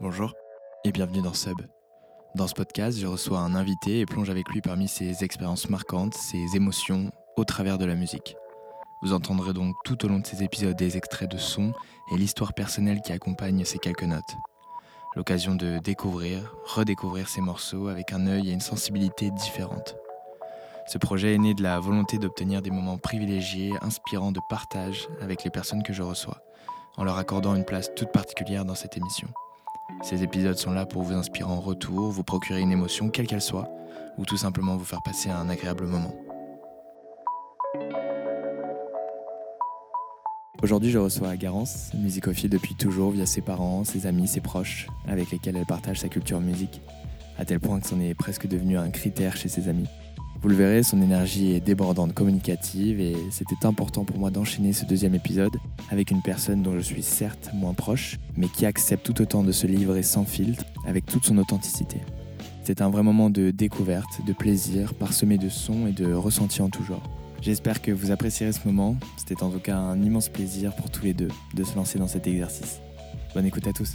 Bonjour et bienvenue dans Sub. Dans ce podcast, je reçois un invité et plonge avec lui parmi ses expériences marquantes, ses émotions au travers de la musique. Vous entendrez donc tout au long de ces épisodes des extraits de sons et l'histoire personnelle qui accompagne ces quelques notes. L'occasion de découvrir, redécouvrir ces morceaux avec un œil et une sensibilité différentes. Ce projet est né de la volonté d'obtenir des moments privilégiés, inspirants de partage avec les personnes que je reçois, en leur accordant une place toute particulière dans cette émission. Ces épisodes sont là pour vous inspirer en retour, vous procurer une émotion quelle qu'elle soit, ou tout simplement vous faire passer un agréable moment. Aujourd'hui, je reçois Garance, musicophile depuis toujours via ses parents, ses amis, ses proches, avec lesquels elle partage sa culture musique, à tel point que c'en est presque devenu un critère chez ses amis. Vous le verrez, son énergie est débordante, communicative, et c'était important pour moi d'enchaîner ce deuxième épisode avec une personne dont je suis certes moins proche, mais qui accepte tout autant de se livrer sans filtre, avec toute son authenticité. C'est un vrai moment de découverte, de plaisir, parsemé de sons et de ressentis en tout genre. J'espère que vous apprécierez ce moment. C'était en tout cas un immense plaisir pour tous les deux de se lancer dans cet exercice. Bonne écoute à tous.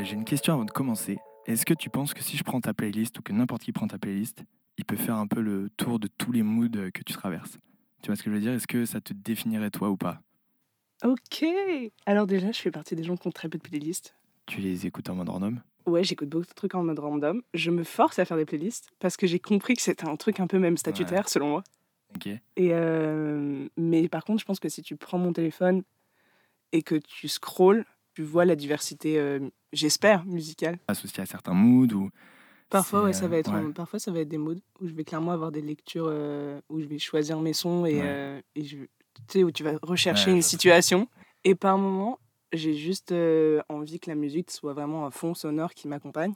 Euh, J'ai une question avant de commencer. Est-ce que tu penses que si je prends ta playlist ou que n'importe qui prend ta playlist, il peut faire un peu le tour de tous les moods que tu traverses? Tu vois ce que je veux dire? Est-ce que ça te définirait toi ou pas? Ok. Alors déjà, je fais partie des gens qui ont très peu de playlists. Tu les écoutes en mode random? Ouais, j'écoute beaucoup de trucs en mode random. Je me force à faire des playlists parce que j'ai compris que c'était un truc un peu même statutaire selon moi. Ok. Et euh, mais par contre, je pense que si tu prends mon téléphone et que tu scrolls, tu vois la diversité, euh, j'espère, musicale. Associé à certains moods ou. Parfois, ouais, ça va euh, être, ouais. parfois, ça va être des moods où je vais clairement avoir des lectures euh, où je vais choisir mes sons et, Ouais. et je, tu sais, où tu vas rechercher une situation. Et par moment, j'ai juste envie que la musique soit vraiment un fond sonore qui m'accompagne.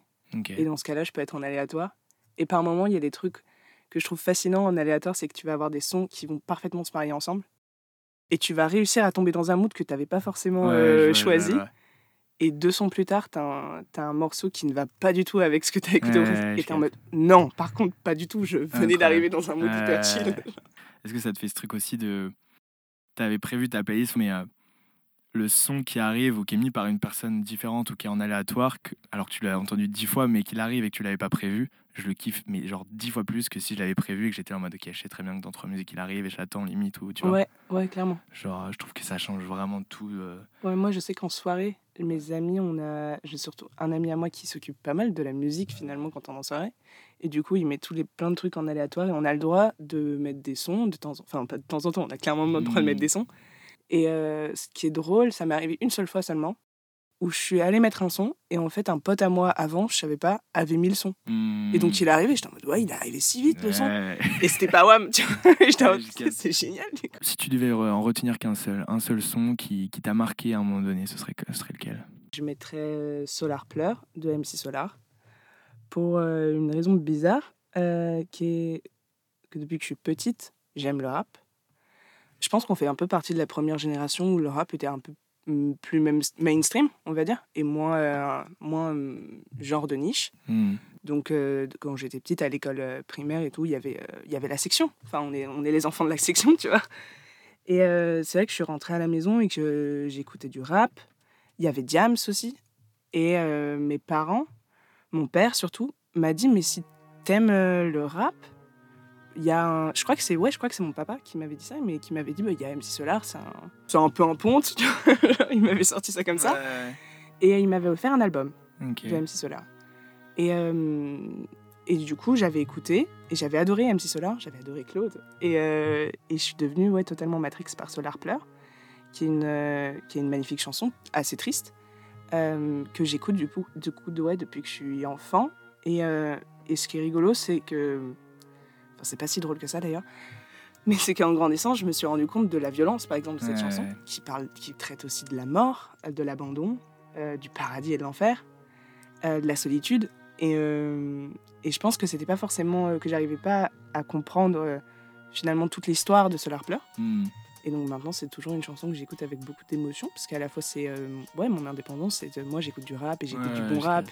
Et dans ce cas-là, je peux être en aléatoire. Et par moment, il y a des trucs que je trouve fascinants en aléatoire, c'est que tu vas avoir des sons qui vont parfaitement se marier ensemble. Et tu vas réussir à tomber dans un mood que tu n'avais pas forcément Ouais, euh, choisi. ouais. Et deux sons plus tard, tu as, un morceau qui ne va pas du tout avec ce que tu as écouté. et tu en capte. mode, non, par contre, pas du tout. Je venais d'arriver dans un mood hyper chill. Est-ce que ça te fait ce truc aussi de. T'avais prévu ta playlist, mais euh, le son qui arrive ou qui est mis par une personne différente ou qui est en aléatoire, que- alors que tu l'as entendu dix fois, mais qu'il arrive et que tu l'avais pas prévu, je le kiffe, mais genre dix fois plus que si je l'avais prévu et que j'étais en mode ok, je sais très bien que dans trois musiques il arrive et j'attends limite ou tu vois. Ouais, ouais, clairement. Genre, je trouve que ça change vraiment tout. euh, Ouais, moi, je sais qu'en soirée, mes amis, on a. J'ai surtout un ami à moi qui s'occupe pas mal de la musique finalement quand on est en soirée. Et du coup, il met tous les plein de trucs en aléatoire et on a le droit de mettre des sons de temps en enfin pas de temps en temps, on a clairement le droit de mettre Mm. des sons. Et euh, ce qui est drôle, ça m'est arrivé une seule fois seulement où je suis allée mettre un son et en fait un pote à moi avant, je savais pas, avait mis le son. Et donc il est arrivé, j'étais en mode ouais, il est arrivé si vite le son. Et c'était pas wham, tu vois. Et j'étais en mode, c'est génial. du coup. Si tu devais en retenir qu'un seul, un seul son qui, qui t'a marqué à un moment donné, ce serait, ce serait lequel? Je mettrais euh, Solar Pleur de MC Solar pour euh, une raison bizarre euh, qui est que depuis que je suis petite, j'aime le rap. Je pense qu'on fait un peu partie de la première génération où le rap était un peu plus même mainstream, on va dire, et moins, euh, moins genre de niche. Hmm. Donc, euh, quand j'étais petite à l'école euh, primaire et tout, il y avait, euh, il y avait la section. Enfin, on est, on est les enfants de la section, tu vois. Et c'est vrai que je suis rentrée à la maison et que j'écoutais du rap. Il y avait Diams aussi. Et mes parents, mon père surtout, m'a dit Mais si t'aimes le rap, il y a un... Je crois que c'est ouais, je crois que c'est mon papa qui m'avait dit ça, mais qui m'avait dit bah, Il y a MC Solar, c'est un... c'est un peu un ponte. il m'avait sorti ça comme ça. Ouais. Et il m'avait offert un album Ok. de MC Solar. Et, euh, et du coup, j'avais écouté et j'avais adoré MC Solar, j'avais adoré Claude. Et, euh, et je suis devenue ouais, totalement matrix par Solar Pleur, qui est une, euh, qui est une magnifique chanson, assez triste, que j'écoute du coup, du coup de, ouais, depuis que je suis enfant. Et, et ce qui est rigolo, c'est que. Enfin, c'est pas si drôle que ça d'ailleurs. Mais c'est qu'en grandissant, je me suis rendu compte de la violence, par exemple, de cette Ouais. chanson, qui, parle, qui traite aussi de la mort, euh, de l'abandon, euh, du paradis et de l'enfer, euh, de la solitude. Et, euh, et je pense que c'était pas forcément que j'arrivais pas à comprendre finalement toute l'histoire de Solar Pleur. Hmm. Et donc maintenant, c'est toujours une chanson que j'écoute avec beaucoup d'émotion, parce qu'à la fois, c'est ouais, mon indépendance, c'est moi j'écoute du rap et j'écoute Ouais, du bon rap.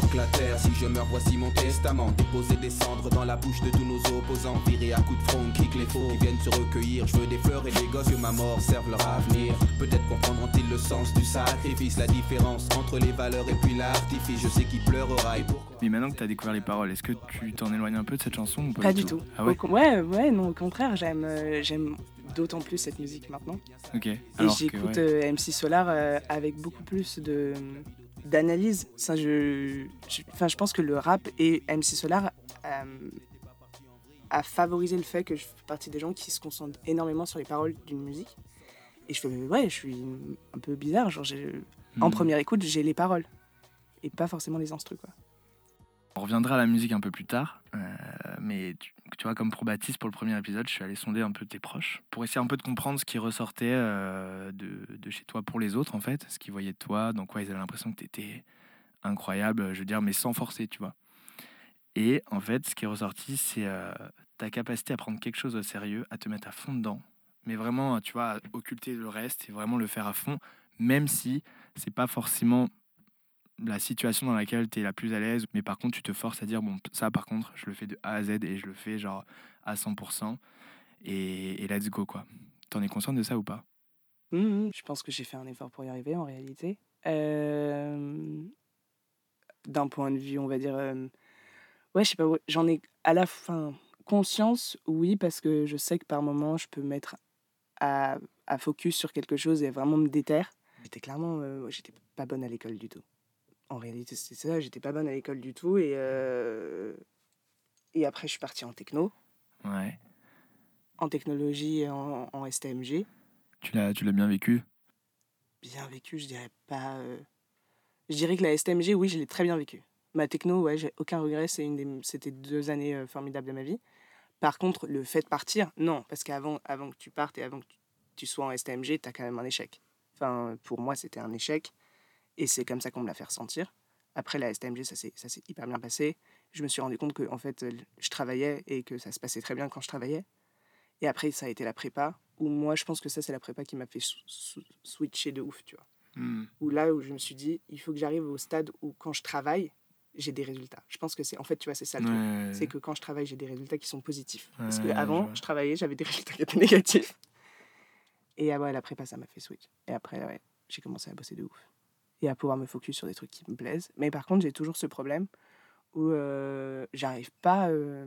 Fuck la terre, si je meurs, voici mon testament. Déposer des cendres dans la bouche de tous nos opposants. Virer à coups de front, kick les faux qui viennent se recueillir. Je veux des fleurs et des gosses que ma mort serve leur avenir. Peut-être comprendront-ils le sens du sacrifice, la différence entre les valeurs et puis l'artifice. Je sais qui pleurera et pourquoi. Mais maintenant que tu as découvert les paroles, est-ce que tu t'en éloignes un peu de cette chanson ou pas, Pas du tout. Ah ouais ouais, ouais, non, au contraire, j'aime, euh, j'aime d'autant plus cette musique maintenant. Ok. Et Alors que, j'écoute ouais. euh, MC Solar euh, avec beaucoup plus de d'analyse. Ça, je, je, enfin, je pense que le rap et MC Solar euh, a favorisé le fait que je fais partie des gens qui se concentrent énormément sur les paroles d'une musique. Et je fais, ouais, je suis un peu bizarre. Genre, en Hmm. première écoute, j'ai les paroles et pas forcément les instrus, quoi. On reviendra à la musique un peu plus tard, euh, mais tu, tu vois, comme pour Baptiste, pour le premier épisode, je suis allé sonder un peu tes proches pour essayer un peu de comprendre ce qui ressortait euh, de, de chez toi pour les autres, en fait, ce qu'ils voyaient de toi, dans quoi ils avaient l'impression que tu étais incroyable, je veux dire, mais sans forcer, tu vois. Et en fait, ce qui est ressorti, c'est euh, ta capacité à prendre quelque chose au sérieux, à te mettre à fond dedans, mais vraiment, tu vois, à occulter le reste et vraiment le faire à fond, même si c'est pas forcément la situation dans laquelle tu es la plus à l'aise, mais par contre tu te forces à dire bon ça par contre je le fais de A à Z et je le fais genre à 100% et, et let's go quoi. T'en es consciente de ça ou pas? Mhm, Je pense que j'ai fait un effort pour y arriver en réalité. Euh, D'un point de vue, on va dire. euh, Ouais, je sais pas, j'en ai à la fin conscience, oui, parce que je sais que par moment, je peux mettre à, à focus sur quelque chose et vraiment me déterre. J'étais clairement. euh, j'étais pas bonne à l'école du tout. En réalité, c'est ça, j'étais pas bonne à l'école du tout et. euh, Et après, je suis partie en techno, Ouais. en technologie et en, en STMG. Tu l'as tu l'as bien vécu? Bien vécu, je dirais pas. euh, Je dirais que la STMG, oui, je l'ai très bien vécu. Ma techno, ouais, j'ai aucun regret, c'est une des... c'était deux années euh, formidables de ma vie. Par contre, le fait de partir, non, parce qu'avant avant que tu partes et avant que tu- tu sois en STMG, tu as quand même un échec. Enfin, pour moi, c'était un échec, et c'est comme ça qu'on me l'a fait ressentir. Après la STMG, ça s'est hyper bien passé. Je me suis rendu compte que en fait, je travaillais et que ça se passait très bien quand je travaillais. Et après, ça a été la prépa, où moi, je pense que ça, c'est la prépa qui m'a fait switcher de ouf, tu vois Hmm. où là où je me suis dit il faut que j'arrive au stade où quand je travaille j'ai des résultats je pense que c'est en fait tu vois c'est ça le truc. Ouais. c'est que quand je travaille j'ai des résultats qui sont positifs parce que je avant je, travaillais j'avais des résultats qui étaient négatifs et ah ouais la prépa ça m'a fait switch et après ouais, j'ai commencé à bosser de ouf et à pouvoir me focus sur des trucs qui me plaisent mais par contre j'ai toujours ce problème où euh, j'arrive pas euh,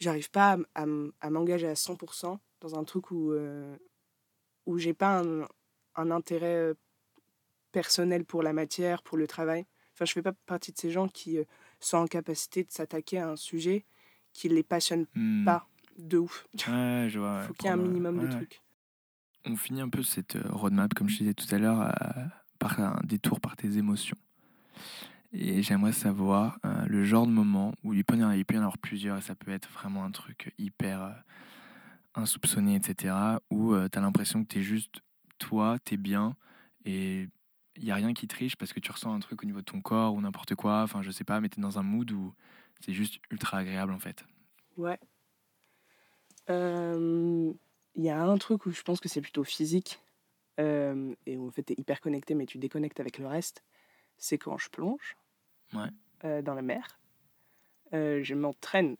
j'arrive pas à, m'engager à 100% dans un truc où euh, où j'ai pas un, un intérêt euh, personnel pour la matière, pour le travail. Enfin, je fais pas partie de ces gens qui euh, sont en capacité de s'attaquer à un sujet qui les passionne Hmm. pas de ouf. Ouais, je vois. Il ouais, faut qu'il y ait un minimum ouais, de ouais. trucs. On finit un peu cette roadmap, comme je disais tout à l'heure, par un détour par tes émotions. Et j'aimerais savoir euh, le genre de moment où il peut, y en, il peut y en avoir plusieurs, et ça peut être vraiment un truc hyper euh, insoupçonné, etc., où tu as l'impression que tu es juste toi, tu es bien, et il n'y a rien qui triche parce que tu ressens un truc au niveau de ton corps ou n'importe quoi, enfin je sais pas, mais tu es dans un mood où c'est juste ultra agréable en fait. Ouais. Euh, Il y a un truc où je pense que c'est plutôt physique euh, et où en fait tu es hyper connecté mais tu déconnectes avec le reste. C'est quand je plonge Ouais. euh, dans la mer. Euh, je m'entraîne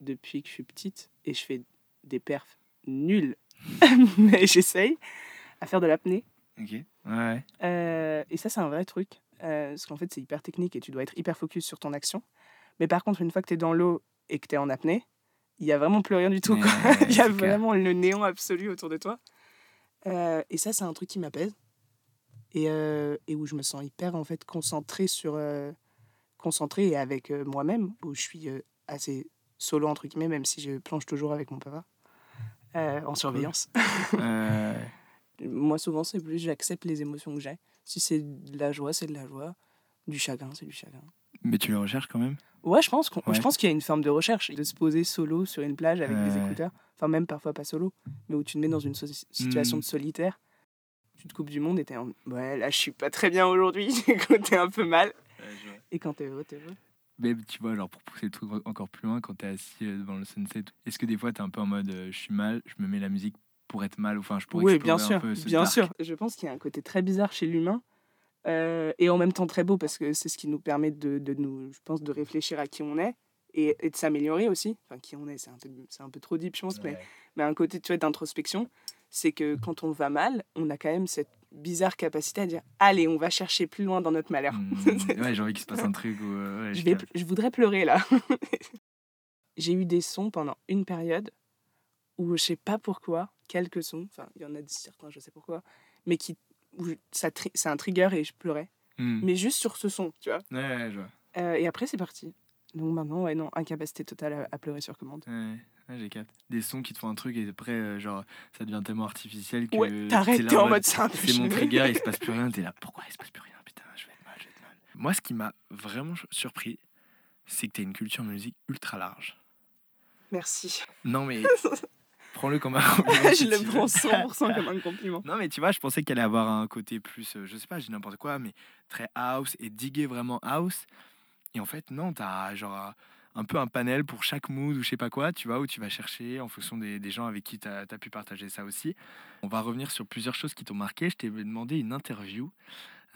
depuis que je suis petite et je fais des perfs nuls, mais j'essaye à faire de l'apnée. Ok. Ouais. Et ça, c'est un vrai truc. parce qu'en fait, c'est hyper technique et tu dois être hyper focus sur ton action. Mais par contre, une fois que tu es dans l'eau et que tu es en apnée, il y a vraiment plus rien du tout. Ouais, Il y a clair. vraiment le néant absolu autour de toi. Euh, et ça, c'est un truc qui m'apaise. Et, euh, et où je me sens hyper en fait concentré sur euh, concentré et avec euh, moi-même où je suis euh, assez solo entre guillemets même si je plonge toujours avec mon papa euh, en surveillance. Euh, moi souvent c'est plus j'accepte les émotions que j'ai. Si c'est de la joie c'est de la joie. Du chagrin c'est du chagrin. Mais tu le recherches quand même? Ouais je pense qu'on- Ouais. je pense qu'il y a une forme de recherche de se poser solo sur une plage avec des Ouais. écouteurs enfin même parfois pas solo mais où tu te mets dans une so- situation Mm. de solitaire tu te coupes du monde et t'es en ouais là je suis pas très bien aujourd'hui t'es un peu mal et quand t'es heureux t'es heureux Mais tu vois, genre pour pousser le truc encore plus loin, quand t'es assis euh, devant le sunset, est-ce que des fois t'es un peu en mode euh, je suis mal, je me mets la musique pour être mal, enfin je pourrais Oui, bien un sûr, peu ce bien dark? sûr. Je pense qu'il y a un côté très bizarre chez l'humain euh, et en même temps très beau parce que c'est ce qui nous permet de, de nous, je pense, de réfléchir à qui on est et, et de s'améliorer aussi. Enfin, qui on est, c'est un, un peu trop deep, je pense, mais, mais un côté tu vois, d'introspection, c'est que quand on va mal, on a quand même cette bizarre capacité à dire Allez, on va chercher plus loin dans notre malheur. Hmm, ouais, j'ai envie qu'il se passe un truc où. euh, ouais, je, vais, je voudrais pleurer là. J'ai eu des sons pendant une période où je sais pas pourquoi, quelques sons, enfin il y en a certains, je sais pourquoi, mais qui, où ça c'est un trigger et je pleurais. Hmm. Mais juste sur ce son, tu vois. Ouais, je vois. Euh, et après c'est parti. Donc maintenant, ouais, non, incapacité totale à, à pleurer sur commande. Ouais, j'ai capté. Des sons qui te font un truc et après, euh, genre, ça devient tellement artificiel que. Ouais, t'arrêtes, t'es en mode, c'est C'est mon trigger, il se passe plus rien, t'es là. Pourquoi il se passe plus rien Putain, je vais être mal, je vais être mal. Moi, ce qui m'a vraiment surpris, c'est que t'as une culture musique ultra large. Merci. Non, mais prends-le comme un compliment. je le prends 100% comme un compliment. Non, mais tu vois, je pensais qu'elle allait avoir un côté plus, euh, je sais pas, dis n'importe quoi, mais très house et diguer vraiment house. Et en fait, non, t'as genre un- peu un panel pour chaque mood ou je sais pas quoi, tu vois, où tu vas chercher en fonction des, des gens avec qui tu as, pu partager ça aussi. On va revenir sur plusieurs choses qui t'ont marqué. Je t'ai demandé une interview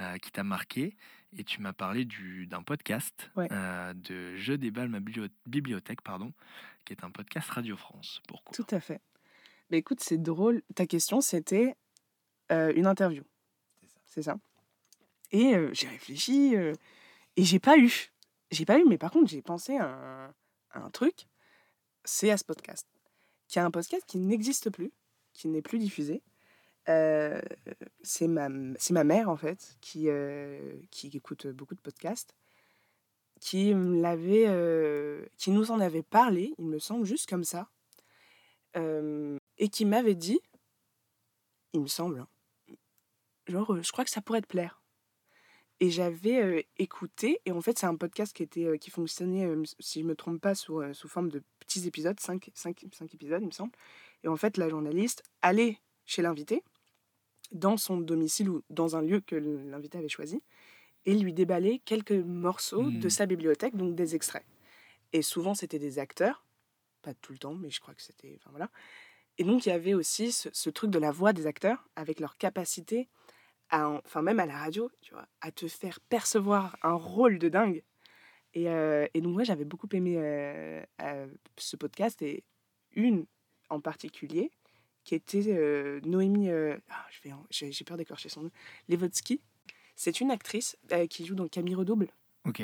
euh, qui t'a marqué et tu m'as parlé du- d'un podcast Ouais. euh, de Je déballe ma biblio- bibliothèque, pardon, qui est un podcast Radio France. Pourquoi Tout à fait. Mais écoute, c'est drôle. Ta question, c'était euh, une interview. C'est ça. Et j'ai réfléchi et j'ai pas eu. J'ai pas eu, mais par contre, j'ai pensé à un, à un truc. C'est à ce podcast. Qui est un podcast qui n'existe plus, qui n'est plus diffusé. Euh, c'est ma, ma mère, en fait, qui, euh, qui écoute beaucoup de podcasts, qui, l'avait, euh, qui nous en avait parlé, il me semble, juste comme ça, euh, et qui m'avait dit, il me semble, hein, genre, euh, je crois que ça pourrait te plaire. Et j'avais euh, écouté, et en fait, c'est un podcast qui, était, euh, qui fonctionnait, euh, si je ne me trompe pas, sous, euh, sous forme de petits épisodes, 5 cinq, cinq épisodes, il me semble. Et en fait, la journaliste allait chez l'invité, dans son domicile ou dans un lieu que l'invité avait choisi, et lui déballait quelques morceaux de Mhm. sa bibliothèque, donc des extraits. Et souvent, c'était des acteurs, pas tout le temps, mais je crois que c'était. Enfin voilà. Et donc, il y avait aussi ce, ce truc de la voix des acteurs, avec leur capacité, à, en- enfin même à la radio, tu vois, à te faire percevoir un rôle de dingue. Et, euh, et donc, moi, j'avais beaucoup aimé euh, euh, ce podcast, et une en particulier, qui était euh, Noémie. euh, ah, je vais j'ai j'ai peur d'écorcher son nom. Levotsky. C'est une actrice euh, qui joue dans Camille Redouble Ok.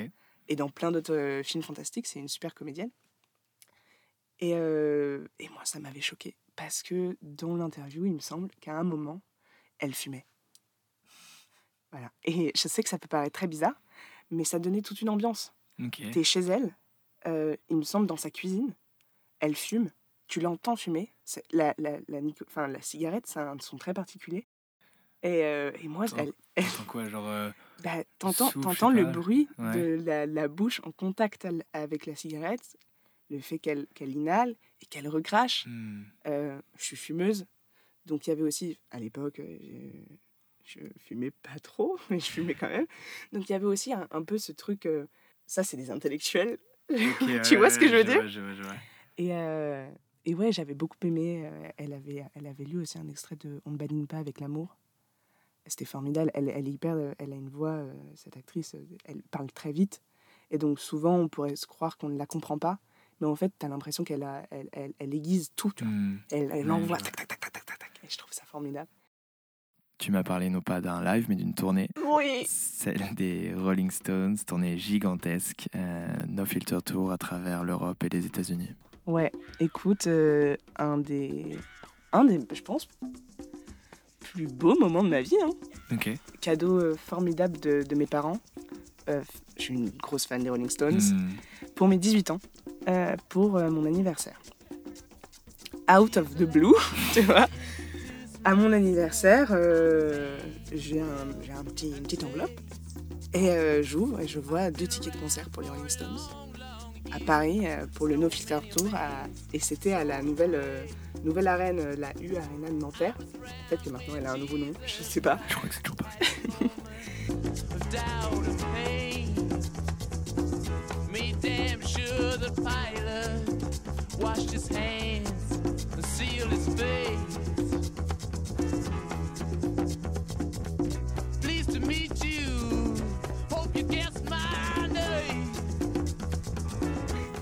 et dans plein d'autres films fantastiques. C'est une super comédienne. Et, et moi, ça m'avait choqué parce que dans l'interview, il me semble qu'à un moment, elle fumait. Voilà. Et je sais que ça peut paraître très bizarre, mais ça donnait toute une ambiance. Ok. T'es chez elle, euh, il me semble, dans sa cuisine, elle fume, tu l'entends fumer. C'est- La, la, la, enfin, la cigarette, c'est un son très particulier. Et, euh, et moi, Attends. elle, quoi, genre. euh, bah, t'entends, t'entends le bruit Ouais. de la, la bouche en contact avec la cigarette, le fait qu'elle, qu'elle inhale et qu'elle recrache. hmm. Euh, je suis fumeuse, donc il y avait aussi, à l'époque, je, fumais pas trop, mais je fumais quand même. Donc il y avait aussi un, un peu ce truc, ça c'est des intellectuels. Tu vois ce que je veux dire? je je et, et ouais, j'avais beaucoup aimé. euh, elle, avait, elle avait lu aussi un extrait de On ne badine pas avec l'amour. C'était formidable. Elle, elle est hyper. euh, Elle a une voix, euh, cette actrice, elle parle très vite. Et donc souvent, on pourrait se croire qu'on ne la comprend pas. Mais en fait, tu as l'impression qu'elle a, elle, elle, elle aiguise tout. Tu vois. Hmm. Elle, elle envoie tac, tac, tac, tac, tac, tac, tac. Et je trouve ça formidable. Tu m'as parlé non pas d'un live, mais d'une tournée. Oui Celle des Rolling Stones, tournée gigantesque, euh, No Filter Tour à travers l'Europe et les États-Unis. Ouais, écoute, euh, un des. Un des, je pense, plus beaux moments de ma vie. Hein. Ok. cadeau euh, formidable de, de mes parents. Euh, je suis une grosse fan des Rolling Stones. Hmm. Pour mes 18 ans, pour mon anniversaire. Out of the blue, tu vois. À mon anniversaire, j'ai un, un petit, une petite enveloppe. Et j'ouvre et je vois deux tickets de concert pour les Rolling Stones. À Paris, euh, pour le No Filter Tour. à- et c'était à la nouvelle, euh, nouvelle arène, euh, la U Arena de Nanterre. Peut-être que maintenant elle a un nouveau nom, je sais pas. Je crois que c'est toujours pas.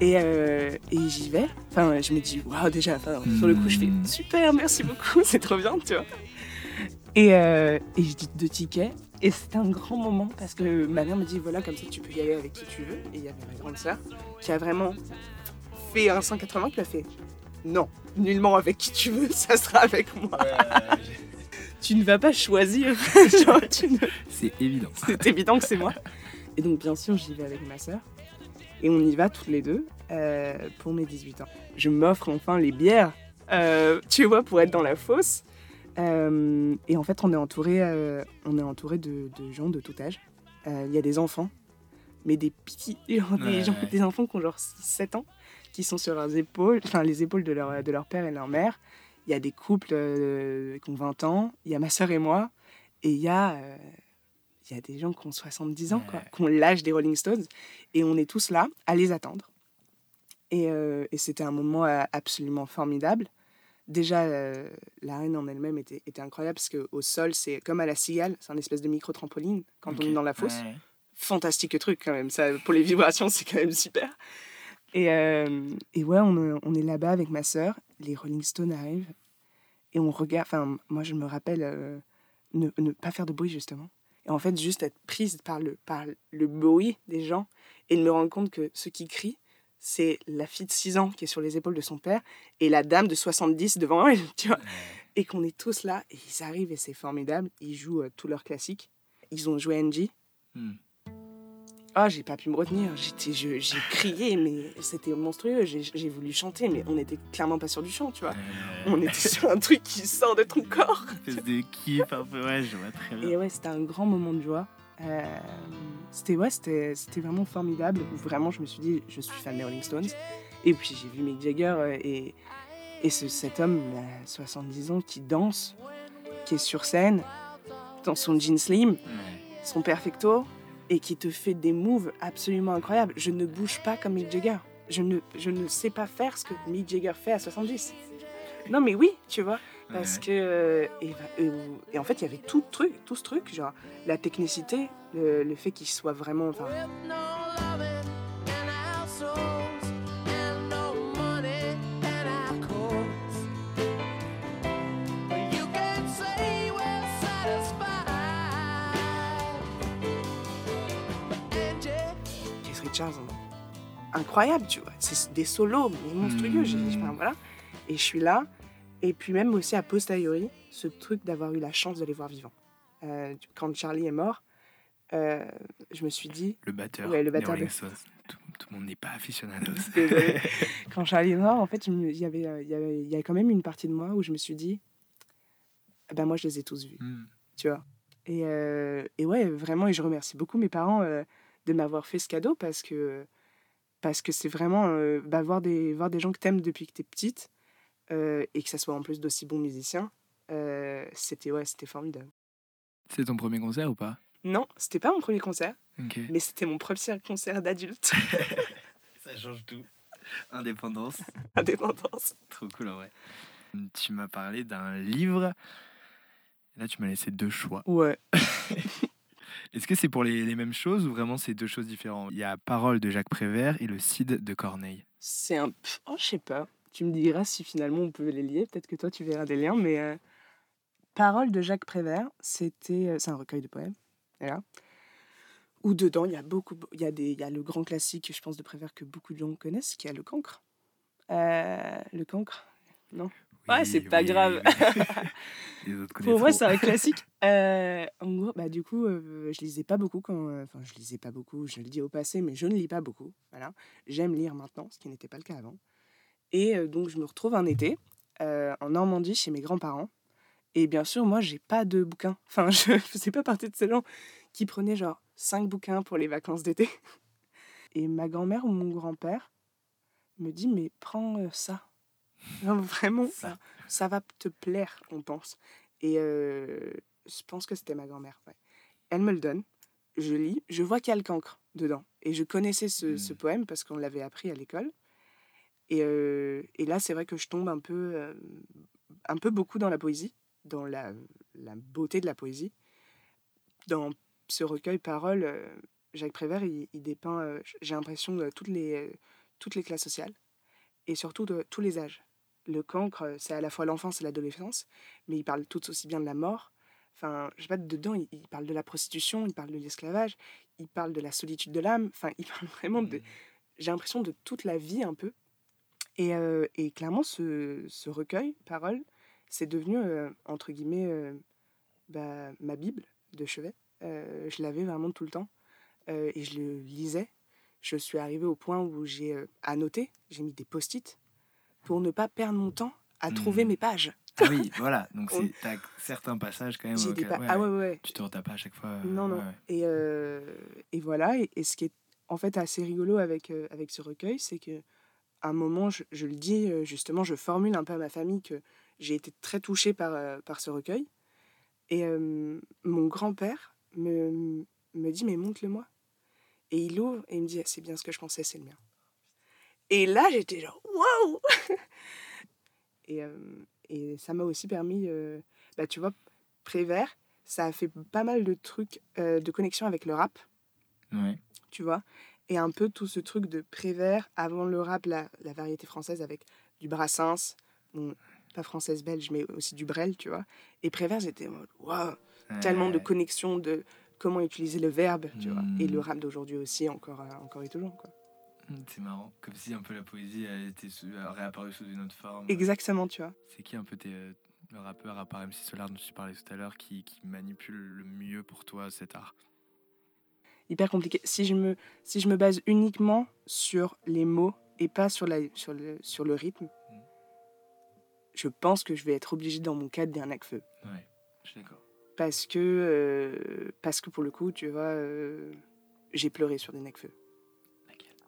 Et, euh, et j'y vais. Enfin, je me dis, waouh, déjà, enfin, sur le coup, je fais Hmm. super, merci beaucoup, c'est trop bien, tu vois. Et, euh, et je dis deux tickets. Et c'était un grand moment parce que ma mère me dit, voilà, comme ça, tu peux y aller avec qui tu veux. Et il y avait ma grande sœur qui a vraiment fait un 180 qui a fait, non, nullement avec qui tu veux, ça sera avec moi. Tu ne vas pas choisir. Ne- C'est évident. c'est évident que c'est moi. Et donc, bien sûr, j'y vais avec ma sœur. Et on y va toutes les deux euh, pour mes 18 ans. Je m'offre enfin les bières, euh, tu vois, pour être dans la fosse. Euh, et en fait, on est entouré, on est entouré de, de gens de tout âge. Il y a des enfants, mais des petits, genre des, Ouais, gens, ouais. des enfants qui ont genre 7 ans, qui sont sur leurs épaules, enfin les épaules de leur, de leur père et leur mère. Il y a des couples qui ont 20 ans, il y a ma sœur et moi, et il y a, il y a des gens qui ont 70 ans, quoi, qui ont l'âge des Rolling Stones, et on est tous là à les attendre. Et, euh, et c'était un moment euh, absolument formidable. Déjà, euh, l'arène en elle-même était, était incroyable, parce qu'au sol, c'est comme à la cigale, c'est un espèce de micro-trampoline quand on est dans la fosse Ouais. fantastique truc quand même. Ça, pour les vibrations, c'est quand même super. Et, euh, et ouais, on, est- on est là-bas avec ma sœur. Les Rolling Stones arrivent et on regarde. Enfin, moi, je me rappelle ne, ne pas faire de bruit justement. Et en fait, juste être prise par le, par le bruit des gens et de me rendre compte que ceux qui crient, c'est la fille de 6 ans qui est sur les épaules de son père et la dame de 70 devant elle, tu vois. Et qu'on est tous là et ils arrivent et c'est formidable. Ils jouent euh, tous leurs classiques. Ils ont joué NG. Hmm. Ah, j'ai pas pu me retenir. J'étais, j'ai crié, mais c'était monstrueux. J'ai, voulu chanter, mais on était clairement pas sur du chant, tu vois. On était sur un truc qui sort de ton corps. espèce de un peu, ouais, je vois très bien. Et ouais, c'était un grand moment de joie. Euh, c'était, ouais, c'était, c'était vraiment formidable. où Vraiment, je me suis dit, je suis fan des Rolling Stones. Et puis, j'ai vu Mick Jagger euh, et, et ce, cet homme, il a 70 ans, qui danse, qui est sur scène, dans son jean slim, Ouais. son perfecto et qui te fait des moves absolument incroyables. Je ne bouge pas comme Mick Jagger. Je ne, je ne sais pas faire ce que Mick Jagger fait à 70. Non mais oui, tu vois, parce Ouais. que euh, et, et- et en fait il y avait tout truc, tout ce truc, genre la technicité, le, le fait qu'il soit vraiment, enfin, Richards, incroyable, tu vois. C'est des solos, monstrueux. Mm. enfin, voilà. Et je suis là. Et puis même aussi a posteriori, ce truc d'avoir eu la chance de les voir vivants. Euh, quand Charlie est mort, euh, je me suis dit, Le batteur. Ouais, le batteur de-. Tout, tout le monde n'est pas aficionados. Désolée. quand Charlie est mort, en fait, il y avait, euh, il y avait, il y a quand même une partie de moi où je me suis dit, eh ben moi je les ai tous vus, Hmm. tu vois. Et, euh, et ouais, vraiment, et je remercie beaucoup mes parents de m'avoir fait ce cadeau parce que parce que c'est vraiment euh, bah, voir des voir des gens que t'aimes depuis que t'es petite euh, et que ça soit en plus d'aussi bons musiciens, euh, c'était ouais, c'était formidable. C'est ton premier concert ou pas? Non, c'était pas mon premier concert, Ok. mais c'était mon premier concert d'adulte, Ça change tout. Indépendance. indépendance. Trop cool en vrai. Tu m'as parlé d'un livre. Là, tu m'as laissé deux choix. Ouais. Est-ce que c'est pour les, les mêmes choses ou vraiment c'est deux choses différentes? Il y a Parole de Jacques Prévert et Le Cid de Corneille. C'est un. Oh, je sais pas. Tu me diras si finalement on peut les lier. Peut-être que toi tu verras des liens. Mais euh, Parole de Jacques Prévert, c'était. euh, c'est un recueil de poèmes. Voilà. Où dedans il y a beaucoup. Il y, a des- il y a le grand classique, je pense, de Prévert que beaucoup de gens connaissent, qui est le cancre. Euh, le cancre. Ouais, c'est pas grave. Pour moi, c'est un classique. Euh, en gros, bah, du coup, euh, je lisais pas beaucoup quand. euh, Enfin, je lisais pas beaucoup, je le dis au passé, mais je ne lis pas beaucoup. Voilà. J'aime lire maintenant, ce qui n'était pas le cas avant. Et euh, donc, je me retrouve un été en Normandie chez mes grands-parents. Et bien sûr, moi, j'ai pas de bouquins. Enfin, je faisais pas partie de ces gens qui prenaient genre cinq bouquins pour les vacances d'été. Et ma grand-mère ou mon grand-père me dit Mais prends ça. Non, vraiment, ça, ça va te plaire, on pense. Et euh, je pense que c'était ma grand-mère. ouais. Elle me le donne, je lis, je vois qu'il y a le cancre dedans. Et je connaissais ce, ce Mm. poème parce qu'on l'avait appris à l'école. Et, euh, et là, c'est vrai que je tombe un peu, euh, un peu beaucoup dans la poésie, dans la, la beauté de la poésie. Dans ce recueil Paroles, Jacques Prévert, il, il dépeint, j'ai l'impression, toutes les, toutes les classes sociales et surtout de tous les âges. Le cancre, c'est à la fois l'enfance et l'adolescence, mais il parle tout aussi bien de la mort. Enfin, je sais pas, dedans, il, il parle de la prostitution, il parle de l'esclavage, il parle de la solitude de l'âme. Enfin, il parle vraiment de, j'ai l'impression, de toute la vie un peu. Et, euh, et clairement, ce, ce recueil, Paroles, c'est devenu, euh, entre guillemets, euh, bah, ma Bible de chevet. Je l'avais vraiment tout le temps et je le lisais. Je suis arrivée au point où j'ai annoté, j'ai mis des post-it pour ne pas perdre mon temps à trouver Mhm. mes pages. Ah oui, voilà. Donc, On- c'est- t'as certains passages quand même. J'ai des auxquels- pa- ouais, ah ouais. ouais. Tu te retapes pas à chaque fois. euh, Non, non. Et, euh, et voilà. Et, et ce qui est en fait assez rigolo avec, euh, avec ce recueil, c'est que à un moment, je, je le dis euh, justement, je formule un peu à ma famille que j'ai été très touchée par, euh, par ce recueil. Et euh, mon grand-père me, me dit, mais montre-le-moi. Et il ouvre et il me dit, c'est bien ce que je pensais, c'est le mien. Et là, j'étais genre, waouh et, euh, et ça m'a aussi permis, euh, bah, tu vois, Prévert, ça a fait pas mal de trucs euh, de connexion avec le rap, Ouais. tu vois? Et un peu tout ce truc de Prévert, avant le rap, la, la variété française avec du Brassens, bon, pas française belge, mais aussi du Brel, tu vois? Et Prévert, j'étais waouh, tellement de Ouais. connexion de comment utiliser le verbe, tu vois? Et le rap d'aujourd'hui aussi, encore, encore et toujours, quoi. Mm, C'est marrant. Comme si un peu la poésie sous- elle réapparue sous une autre forme. Exactement, tu vois. C'est qui un peu tes, le rappeur à part MC Solar dont tu parlais tout à l'heure qui, qui manipule le mieux pour toi cet art? Hyper compliqué. Si je me, si je me base uniquement sur les mots et pas sur, la, sur, le, sur le rythme, je pense que je vais être obligée dans mon cas de dire Necfeu. Ouais, je suis d'accord. Parce que, euh, parce que pour le coup, tu vois, euh, j'ai pleuré sur des Necfeu.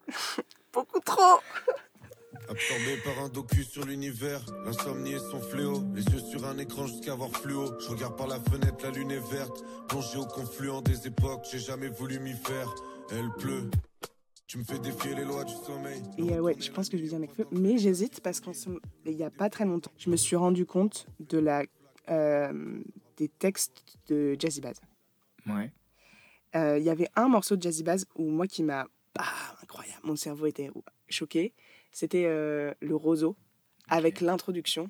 Beaucoup trop Absorbé par un docu sur l'univers, l'insomnie est son fléau. Les yeux sur un écran jusqu'à voir fluo. Je regarde par la fenêtre, la lune est verte. Plongé au confluent des époques, j'ai jamais voulu m'y faire. Elle pleut. Tu me fais défier les lois du sommeil. Et euh, ouais, je pense que je vais dire Necfeu, mais j'hésite parce qu'il n'y a pas très longtemps, je me suis rendu compte de la, euh, des textes de Jazzy Bass. Ouais. Euh, Il y avait un morceau de Jazzy Bass où moi qui m'a bah, incroyable, mon cerveau était choqué. C'était euh, le roseau avec l'introduction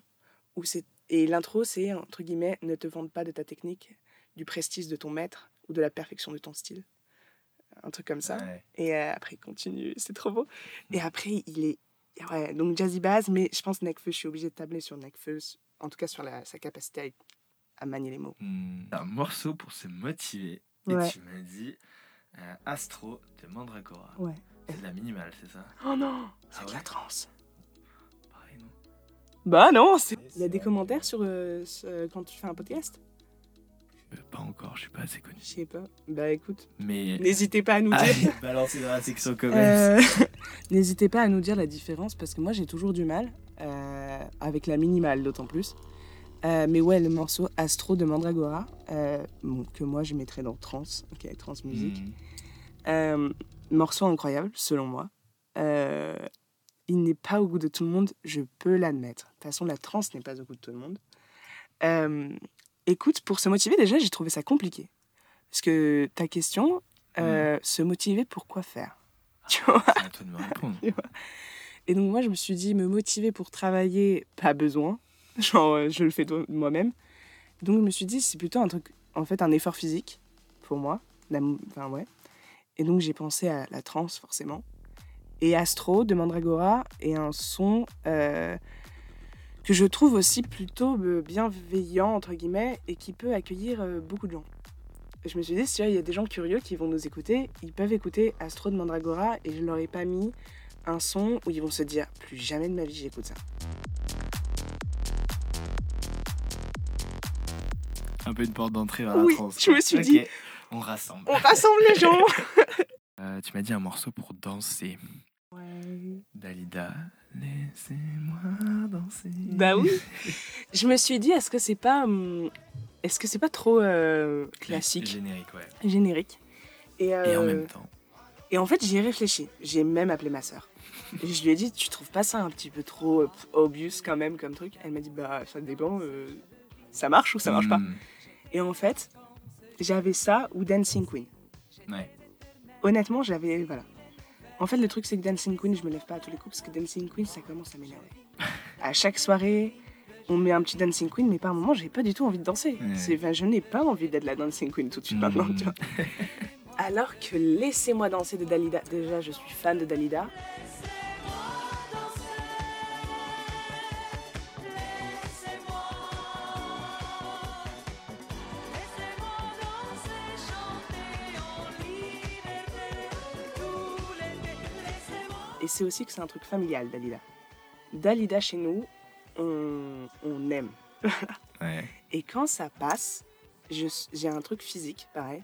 où c'est et l'intro c'est entre guillemets ne te vante pas de ta technique, du prestige de ton maître ou de la perfection de ton style, un truc comme ça. Ouais. Et euh, après il continue, c'est trop beau. Et après il est ouais donc Jazzy Bass, mais je pense Nekfeu, je suis obligée de tabler sur Nekfeu, en tout cas sur la, sa capacité à, à manier les mots. Hmm, Un morceau pour se motiver. Et Ouais. tu m'as dit euh, Astro de Mandragora. Ouais. C'est de la minimale, c'est ça? Oh non, c'est Ah de ouais? la trance. Pareil, non? Bah non, c'est- il y a des commentaires sur euh, ce- quand tu fais un podcast? Euh, Pas encore, je suis pas assez connu. Je sais pas. Bah écoute, Mais. n'hésitez pas à nous dire. Allez, balancez dans la section. Euh, N'hésitez pas à nous dire la différence parce que moi j'ai toujours du mal euh, avec la minimale d'autant plus. Euh, mais ouais, le morceau Astro de Mandragora, euh, bon, que moi je mettrais dans trance, ok, trance musique. Hmm. Euh, morceau incroyable selon moi. Il n'est pas au goût de tout le monde, je peux l'admettre. De toute façon, la trance n'est pas au goût de tout le monde. Écoute, pour se motiver, déjà, j'ai trouvé ça compliqué. Parce que ta question, euh, se motiver pour quoi faire Tu vois? C'est à toi de me répondre. Et donc moi, je me suis dit, me motiver pour travailler, pas besoin. Genre, euh, je le fais moi-même. Donc je me suis dit, c'est plutôt un truc, en fait, un effort physique pour moi. Enfin, ouais. Et donc j'ai pensé à la trance, forcément. Et Astro de Mandragora est un son euh, que je trouve aussi plutôt euh, bienveillant, entre guillemets, et qui peut accueillir beaucoup de gens. Je me suis dit, si il y a des gens curieux qui vont nous écouter, ils peuvent écouter Astro de Mandragora et je leur ai pas mis un son où ils vont se dire plus jamais de ma vie j'écoute ça. Un peu une porte d'entrée vers Oui, la je me suis dit- On rassemble. On rassemble les gens Euh, tu m'as dit un morceau pour danser. Dalida, laissez-moi danser. Bah oui. Je me suis dit est-ce que c'est pas hum, est-ce que c'est pas trop euh, classique, Générique, ouais. générique et, Et en euh, même temps. et en fait j'y ai réfléchi. J'ai même appelé ma sœur. Je lui ai dit tu trouves pas ça un petit peu trop euh, obvious quand même comme truc? Elle m'a dit bah ça dépend. euh, ça marche ou ça marche pas. Hmm, Et en fait j'avais ça ou Dancing Queen. Ouais. honnêtement, j'avais. Voilà. En fait, le truc, c'est que Dancing Queen, je me lève pas à tous les coups parce que Dancing Queen, ça commence à m'énerver. à chaque soirée, on met un petit Dancing Queen, mais par un moment, j'ai pas du tout envie de danser. Ouais. Je n'ai pas envie d'être la Dancing Queen tout de suite maintenant, tu vois. Alors que Laissez-moi danser de Dalida, déjà, je suis fan de Dalida. Et c'est aussi que c'est un truc familial, Dalida. Dalida, chez nous, on, on aime. Ouais. Et quand ça passe, j'ai un truc physique, pareil.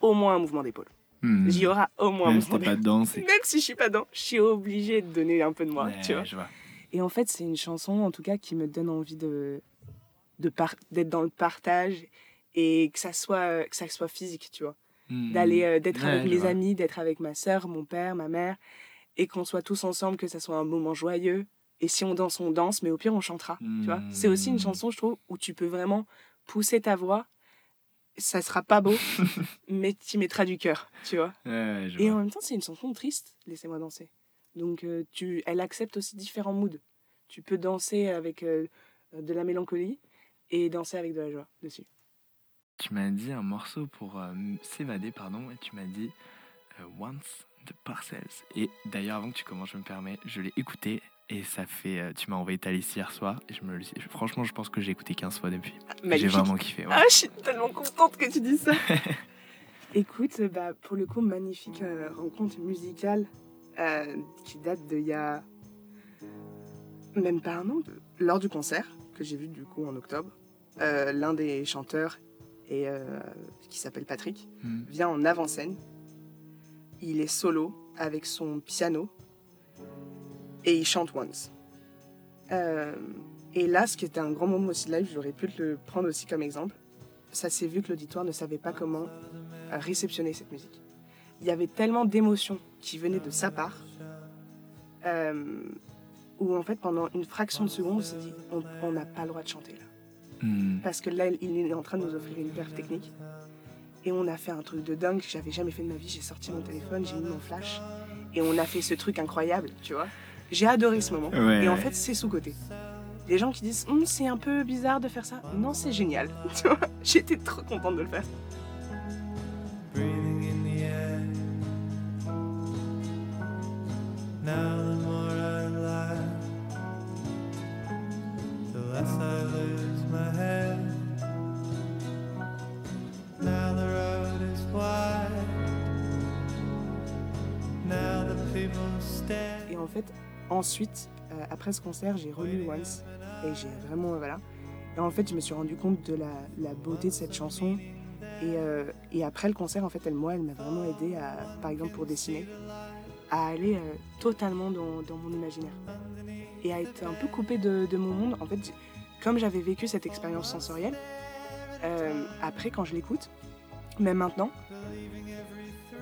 Au moins un mouvement d'épaule. Hmm. J'y aura au moins un Même si mouvement pas dedans. Même si je suis pas dedans, je suis obligée de donner un peu de moi, Ouais, tu vois. je vois. Et en fait, c'est une chanson, en tout cas, qui me donne envie de de par- d'être dans le partage et que ça soit que ça soit physique, tu vois. Hmm. D'aller euh, d'être Ouais, avec mes vois. amis, d'être avec ma sœur, mon père, ma mère, et qu'on soit tous ensemble, que ça soit un moment joyeux. Et si on danse, on danse, mais au pire, on chantera. Tu vois? C'est aussi une Hmm. chanson, je trouve, où tu peux vraiment pousser ta voix. Ça sera pas beau, mais tu mettras du cœur, tu vois? Ouais, Et en même temps, c'est une chanson triste, Laissez-moi danser. Donc, euh, tu, elle accepte aussi différents moods. Tu peux danser avec euh, de la mélancolie et danser avec de la joie dessus. Tu m'as dit un morceau pour euh, s'évader, pardon, et tu m'as dit Once de Parcells. Et d'ailleurs, avant que tu commences, je me permets, je l'ai écouté et ça fait. euh, tu m'as envoyé ta liste hier soir et je me Franchement, je pense que j'ai écouté 15 fois depuis. J'ai Magnifique. vraiment kiffé. ouais. Ah, je suis tellement contente que tu dises ça. Écoute, bah, pour le coup, magnifique euh, rencontre musicale euh, qui date d'il y a même pas un an, de- lors du concert que j'ai vu du coup en octobre. euh, L'un des chanteurs et, euh, qui s'appelle Patrick Hmm. vient en avant-scène. Il est solo avec son piano et il chante Once. Euh, et là, ce qui était un grand moment aussi de live, j'aurais pu te le prendre aussi comme exemple. Ça s'est vu que l'auditoire ne savait pas comment euh, réceptionner cette musique. Il y avait tellement d'émotions qui venaient de sa part, euh, où en fait, pendant une fraction de seconde, on s'est dit on- on n'a pas le droit de chanter là. Hmm. Parce que là, il est en train de nous offrir une perf technique. Et on a fait un truc de dingue que j'avais jamais fait de ma vie. J'ai sorti mon téléphone, j'ai mis mon flash. Et on a fait ce truc incroyable, tu vois. J'ai adoré ce moment. Ouais. Et en fait, c'est sous-côté. Les gens qui disent Hum, c'est un peu bizarre de faire ça. Non, c'est génial. Tu vois, J'étais trop contente de le faire. Et en fait, ensuite, euh, après ce concert, j'ai relu Once. Et j'ai vraiment. euh, voilà. Et en fait, je me suis rendu compte de la, beauté de cette chanson. Et, euh, et après le concert, en fait, elle, moi, elle m'a vraiment aidé, à, par exemple pour dessiner, à aller totalement dans, mon imaginaire. Et à être un peu coupée de, de mon monde. En fait, comme j'avais vécu cette expérience sensorielle, après, quand je l'écoute, même maintenant,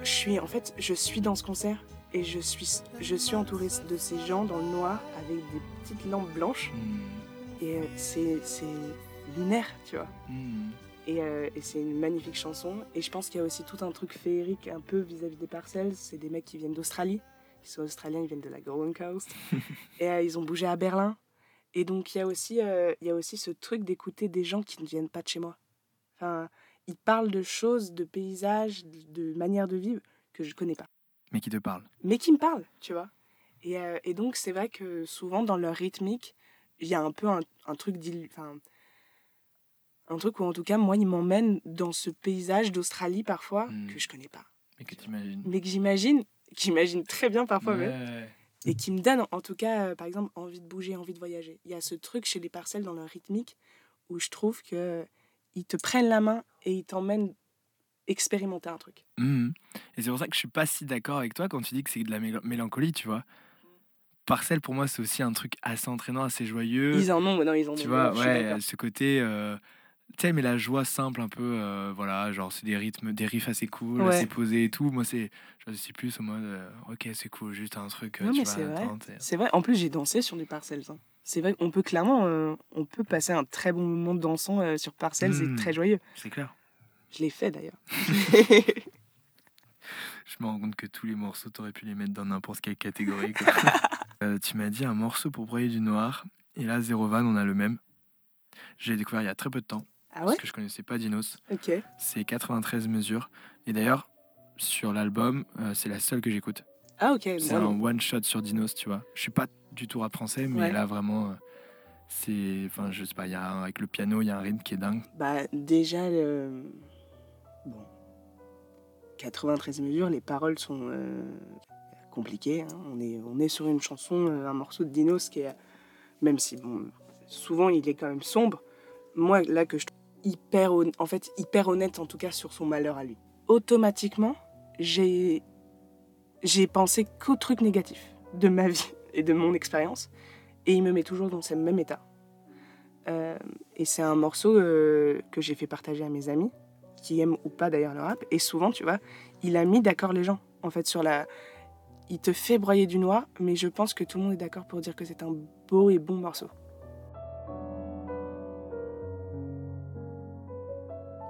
je suis, en fait, je suis dans ce concert et je suis, je suis entourée de ces gens dans le noir avec des petites lampes blanches Hmm. et euh, c'est c'est lunaire, tu vois. Hmm. Et, euh, et c'est une magnifique chanson. Et je pense qu'il y a aussi tout un truc féerique un peu vis-à-vis des parcelles. C'est des mecs qui viennent d'Australie. Ils sont australiens, ils viennent de la Gold Coast. et euh, ils ont bougé à Berlin. Et donc il y a aussi, euh, il y a aussi ce truc d'écouter des gens qui ne viennent pas de chez moi. Enfin, ils parlent de choses, de paysages, de de manières de vivre que je connais pas. Mais qui te parle. mais qui me parlent, tu vois. Et, euh, et donc, c'est vrai que souvent, dans leur rythmique, il y a un peu un, un truc enfin, un truc où, en tout cas, moi, ils m'emmènent dans ce paysage d'Australie, parfois, Mm. que je connais pas. Mais que t'imagines. Mais que j'imagine, j'imagine très bien parfois même, et qui me donne, en tout cas, euh, par exemple, envie de bouger, envie de voyager. Il y a ce truc chez les parcelles dans leur rythmique où je trouve que ils te prennent la main et ils t'emmènent expérimenter un truc. Mhm. Et c'est pour ça que je suis pas si d'accord avec toi quand tu dis que c'est de la mél- mélancolie, tu vois. Parcelle, pour moi, c'est aussi un truc assez entraînant, assez joyeux. Ils en ont, non, ils en ont. tu vois, ouais, ce côté. euh, tu sais, mais la joie simple, un peu, euh, voilà, genre, c'est des rythmes, des riffs assez cool, Ouais. assez posés et tout. Moi, c'est. Je suis plus au mode, euh, ok, c'est cool, juste un truc, euh, Non, tu mais c'est vrai. C'est vrai, en plus j'ai dansé sur du Parcells. hein. C'est vrai qu'on peut clairement, on peut passer un très bon moment dansant sur Parcells Mm. et très joyeux. C'est clair. Je l'ai fait d'ailleurs. Je me rends compte que tous les morceaux, t'aurais pu les mettre dans n'importe quelle catégorie. quoi. Euh, tu m'as dit un morceau pour broyer du noir. Et là, Zero Van, on a le même. J'ai découvert il y a très peu de temps. Ah ouais Parce que je connaissais pas Dinos. C'est 93 mesures. Et d'ailleurs, sur l'album, euh, c'est la seule que j'écoute. Ah ok. C'est bon. un one shot sur Dinos, tu vois. Je suis pas du tout rap français, mais Ouais. là vraiment, euh, c'est, enfin, je sais pas, il y a avec le piano, il y a un rythme qui est dingue. Bah déjà, le... bon, 93 mesures, les paroles sont euh, compliquées. hein. On, est, on est sur une chanson, euh, un morceau de Dinos qui est, même si bon, souvent il est quand même sombre, moi là que je trouve hyper, en fait, hyper honnête en tout cas sur son malheur à lui. Automatiquement, j'ai j'ai pensé qu'aux trucs négatifs de ma vie et de mon expérience, et il me met toujours dans ce même état. Euh, et c'est un morceau que j'ai fait partager à mes amis, qui aiment ou pas d'ailleurs le rap. Et souvent, tu vois, il a mis d'accord les gens, en fait, sur la... Il te fait broyer du noir, mais je pense que tout le monde est d'accord pour dire que c'est un beau et bon morceau.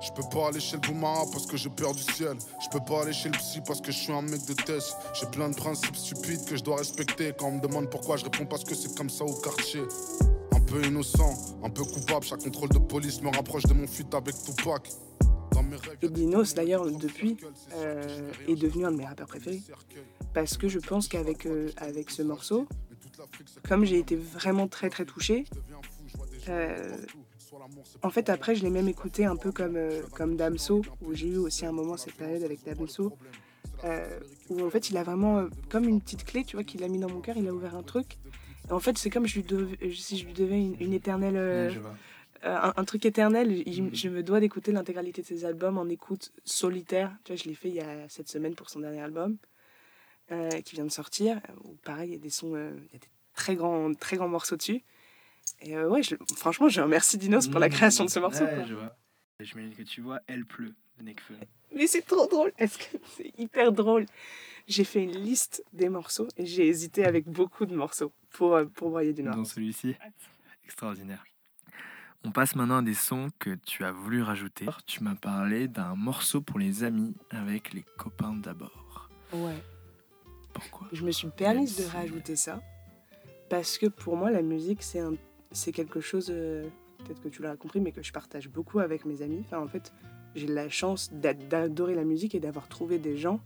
Je peux pas aller chez le Boumara parce que j'ai peur du ciel. Je peux pas aller chez le psy parce que je suis un mec de test. J'ai plein de principes stupides que je dois respecter. Quand on me demande pourquoi, je réponds parce que c'est comme ça au quartier. Un peu innocent, un peu coupable. Chaque contrôle de police me rapproche de mon fuite avec Tupac. Dinos, d'ailleurs, depuis, euh, est devenu un de mes rappeurs préférés. Parce que je pense qu'avec euh, avec ce morceau, comme j'ai été vraiment très très touchée, euh, en fait après je l'ai même écouté un peu comme, euh, comme Damso, où j'ai eu aussi un moment cette période avec Damso, où en fait il a vraiment comme une petite clé, tu vois, qu'il a mis dans mon cœur, il a ouvert un truc. Et en fait c'est comme si je lui devais une, éternelle... un, un truc éternel. Il- je me dois d'écouter l'intégralité de ses albums en écoute solitaire. Tu vois, je l'ai fait il y a cette semaine pour son dernier album euh, qui vient de sortir. Où pareil, il y a des sons, euh, il y a des très grands, très grands morceaux dessus. Et euh, ouais, je- franchement, je remercie Dinos pour la création de ce morceau. Ouais, quoi. je vois. J'imagine que tu vois Elle pleut de Nekfeu. Mais c'est trop drôle. Est-ce que c'est hyper drôle J'ai fait une liste des morceaux et j'ai hésité avec beaucoup de morceaux pour euh, pour broyer du Nord. Dans celui-ci. Extraordinaire. On passe maintenant à des sons que tu as voulu rajouter. Tu m'as parlé d'un morceau pour les amis avec les copains d'abord. Ouais. Pourquoi? Je me suis permise de rajouter ça parce que pour moi la musique c'est un c'est quelque chose euh, peut-être que tu l'as compris mais que je partage beaucoup avec mes amis. Enfin en fait, j'ai la chance d'a- d'adorer la musique et d'avoir trouvé des gens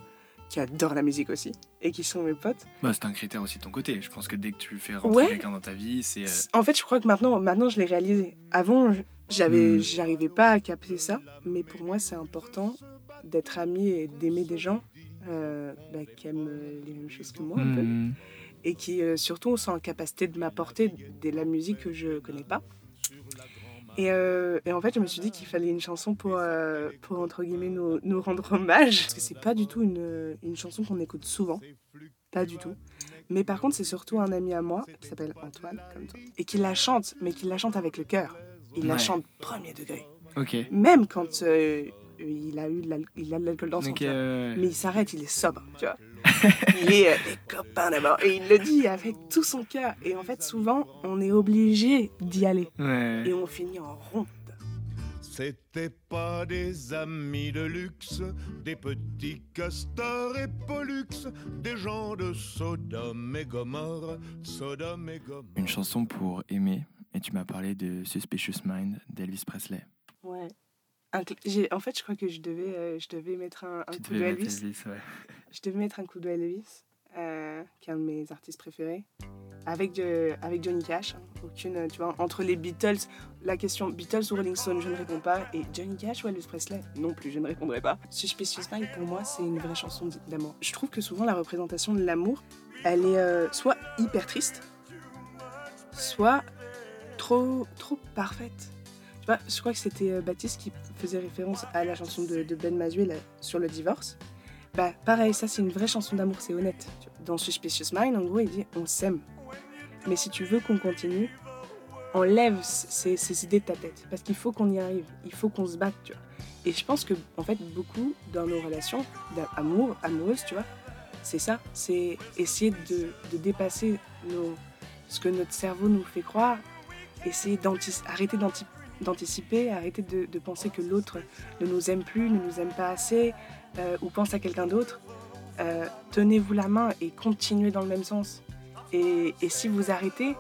qui adorent la musique aussi et qui sont mes potes. bah, C'est un critère aussi de ton côté. Je pense que dès que tu fais rentrer Ouais. quelqu'un dans ta vie, c'est. euh, En fait, je crois que maintenant maintenant je l'ai réalisé. Avant, je- j'avais Hmm. j'arrivais pas à capter ça, mais pour moi c'est important d'être ami et d'aimer des gens euh, bah, qui aiment euh, les mêmes choses que moi un peu. hmm, et qui euh, surtout sont en capacité de m'apporter de la musique que je connais pas. Et, euh, et en fait, je me suis dit qu'il fallait une chanson pour, euh, pour entre guillemets, nous, nous rendre hommage. Parce que c'est pas du tout une, une chanson qu'on écoute souvent. Pas du tout. Mais par contre, c'est surtout un ami à moi, qui s'appelle Antoine, comme toi, et qui la chante, mais qui la chante avec le cœur. Il la chante premier degré. Ok. Même quand euh, il a eu de l'alcool dans son Ok, cœur. Mais il s'arrête, il est sobre, tu vois. il est euh, des copains d'abord. Et il le dit avec tout son cœur. Et en fait, souvent, on est obligé d'y aller. Ouais. Et on finit en ronde. C'était pas des amis de luxe, des petits castors et pollux, des gens de Sodome et Gomorre, Sodome et Gomorre. Une chanson pour aimer. Et tu m'as parlé de Suspicious Mind d'Elvis Presley. Ouais. Un cl- j'ai- en fait, je crois que je devais, euh, je devais mettre un, coup de Elvis. Elvis, ouais. Je devais mettre un coup de Elvis, euh, qui est un de mes artistes préférés. Avec, de- avec Johnny Cash. hein. Aucune, tu vois, entre les Beatles, la question Beatles ou Rolling Stone, je ne réponds pas. Et Johnny Cash ou Elvis Presley? Non plus, je ne répondrai pas. Suspicious Mind, pour moi, c'est une vraie chanson d'amour. Je trouve que souvent, la représentation de l'amour, elle est euh, soit hyper triste, soit trop, trop parfaite. Je crois que c'était euh, Baptiste qui faisait référence à la chanson de, Ben Mazuel euh, sur le divorce. Bah, pareil, ça c'est une vraie chanson d'amour, c'est honnête. Dans Suspicious Mind, en gros, il dit on s'aime. Mais si tu veux qu'on continue, enlève ces, ces idées de ta tête. Parce qu'il faut qu'on y arrive, il faut qu'on se batte. Et je pense que, en fait, beaucoup dans nos relations d'amour, amoureuses, tu vois, c'est ça. C'est essayer de, dépasser ce que notre cerveau nous fait croire. Essayer d'antici- arrêter d'anti- d'anticiper, arrêter de, penser que l'autre ne nous aime plus, ne nous aime pas assez, euh, ou pense à quelqu'un d'autre. euh, tenez-vous la main et continuez dans le même sens. Et, si vous arrêtez,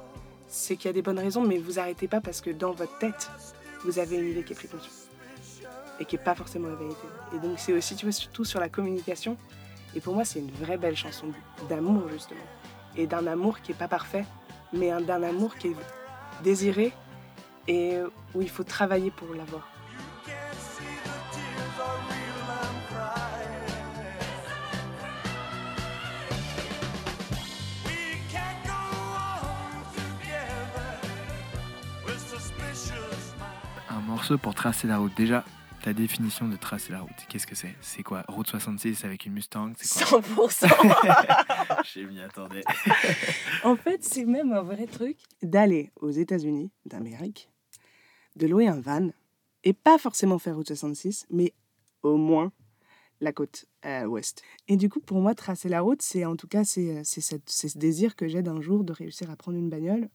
c'est qu'il y a des bonnes raisons, mais vous arrêtez pas parce que dans votre tête, vous avez une idée qui est préconçue et qui est pas forcément la vérité. Et donc c'est aussi, tu vois, surtout sur la communication. Et pour moi, c'est une vraie belle chanson d'amour justement, et d'un amour qui est pas parfait, mais un- d'un amour qui est désiré et où il faut travailler pour l'avoir. Un morceau pour tracer la route. Déjà, ta définition de tracer la route, qu'est-ce que c'est? C'est quoi? Route 66 avec une Mustang quoi? 100%. Je m'y attendais. En fait, c'est même un vrai truc d'aller aux États-Unis d'Amérique, de louer un van, et pas forcément faire Route 66, mais au moins la côte euh, ouest. Et du coup, pour moi, tracer la route, c'est en tout cas, c'est c'est ce désir que j'ai d'un jour de réussir à prendre une bagnole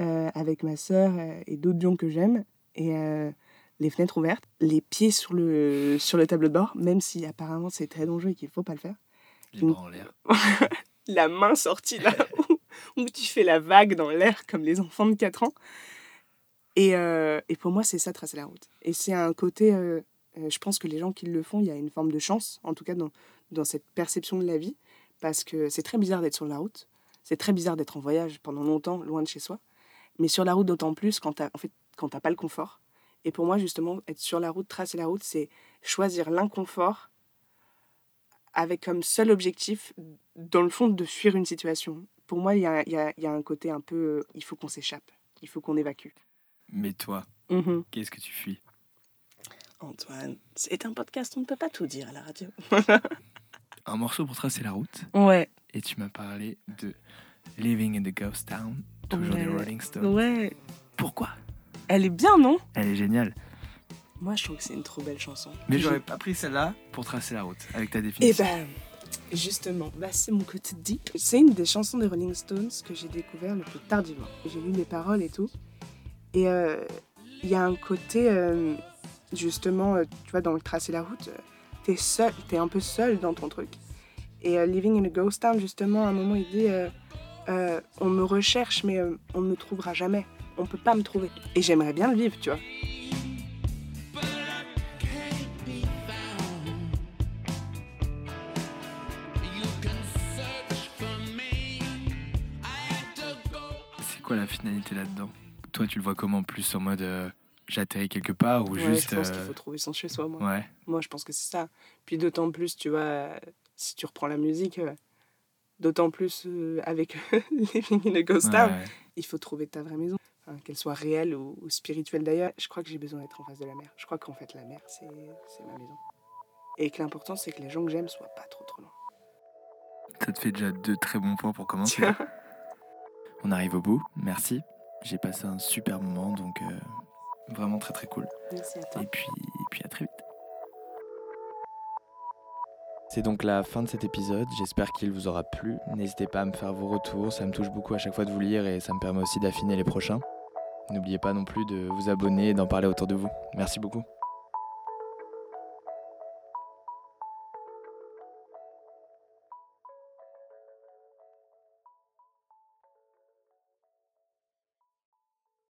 euh, avec ma sœur euh, et d'autres gens que j'aime, et euh, les fenêtres ouvertes, les pieds sur le, sur le tableau de bord, même si apparemment c'est très dangereux et qu'il faut pas le faire Les bras en l'air. la main sortie là, où, où tu fais la vague dans l'air comme les enfants de 4 ans. Et, euh, et pour moi, c'est ça, tracer la route. Et c'est un côté, euh, euh, je pense que les gens qui le font, il y a une forme de chance, en tout cas dans, dans cette perception de la vie, parce que c'est très bizarre d'être sur la route. C'est très bizarre d'être en voyage pendant longtemps, loin de chez soi. Mais sur la route, d'autant plus quand tu en fait, t'as pas le confort. Et pour moi, justement, être sur la route, tracer la route, c'est choisir l'inconfort avec comme seul objectif, dans le fond, de fuir une situation. Pour moi, il y a, y y a un côté un peu, il faut qu'on s'échappe, il faut qu'on évacue. Mais toi, Mhm. qu'est-ce que tu fuis? Antoine, c'est un podcast, on ne peut pas tout dire à la radio. Un morceau pour tracer la route. Ouais, Et tu m'as parlé de Living in the Ghost Town, toujours des Ouais. Rolling Stones. ouais. Pourquoi? Elle est bien, non? Elle est géniale. Moi, je trouve que c'est une trop belle chanson. Mais j'aurais pas pris celle-là pour tracer la route, avec ta Eh définition. ben, justement, bah, c'est mon côté deep. C'est une des chansons des Rolling Stones que j'ai découvert le plus tardivement. J'ai lu les paroles et tout. Et euh, il y a un côté, euh, justement, euh, tu vois, dans le tracer la route, t'es seul, t'es un peu seul dans ton truc. Et Living in a Ghost Town, justement, à un moment, il dit On me recherche, mais on ne me trouvera jamais. On peut pas me trouver. Et j'aimerais bien le vivre, tu vois. C'est quoi la finalité là-dedans? Toi, tu le vois comment? Plus en mode euh, j'atterris quelque part ou Ouais, juste. je pense euh, qu'il faut trouver son chez-soi, moi. Ouais. Moi, je pense que c'est ça. Puis d'autant plus, tu vois, euh, si tu reprends la musique, euh, d'autant plus euh, avec Living in a Ghost Town, ouais. il faut trouver ta vraie maison. Qu'elle soit réelle ou, ou spirituelle d'ailleurs. Je crois que j'ai besoin d'être en face de la mer. Je crois qu'en fait, la mer, c'est c'est ma maison. Et que l'important, c'est que les gens que j'aime soient pas trop trop loin. Ça te fait déjà deux très bons points pour commencer. On arrive au bout, merci. J'ai passé un super moment, donc euh, vraiment très très cool. Merci à toi. Et puis, et puis à très vite. C'est donc la fin de cet épisode, j'espère qu'il vous aura plu. N'hésitez pas à me faire vos retours, ça me touche beaucoup à chaque fois de vous lire et ça me permet aussi d'affiner les prochains. N'oubliez pas non plus de vous abonner et d'en parler autour de vous. Merci beaucoup.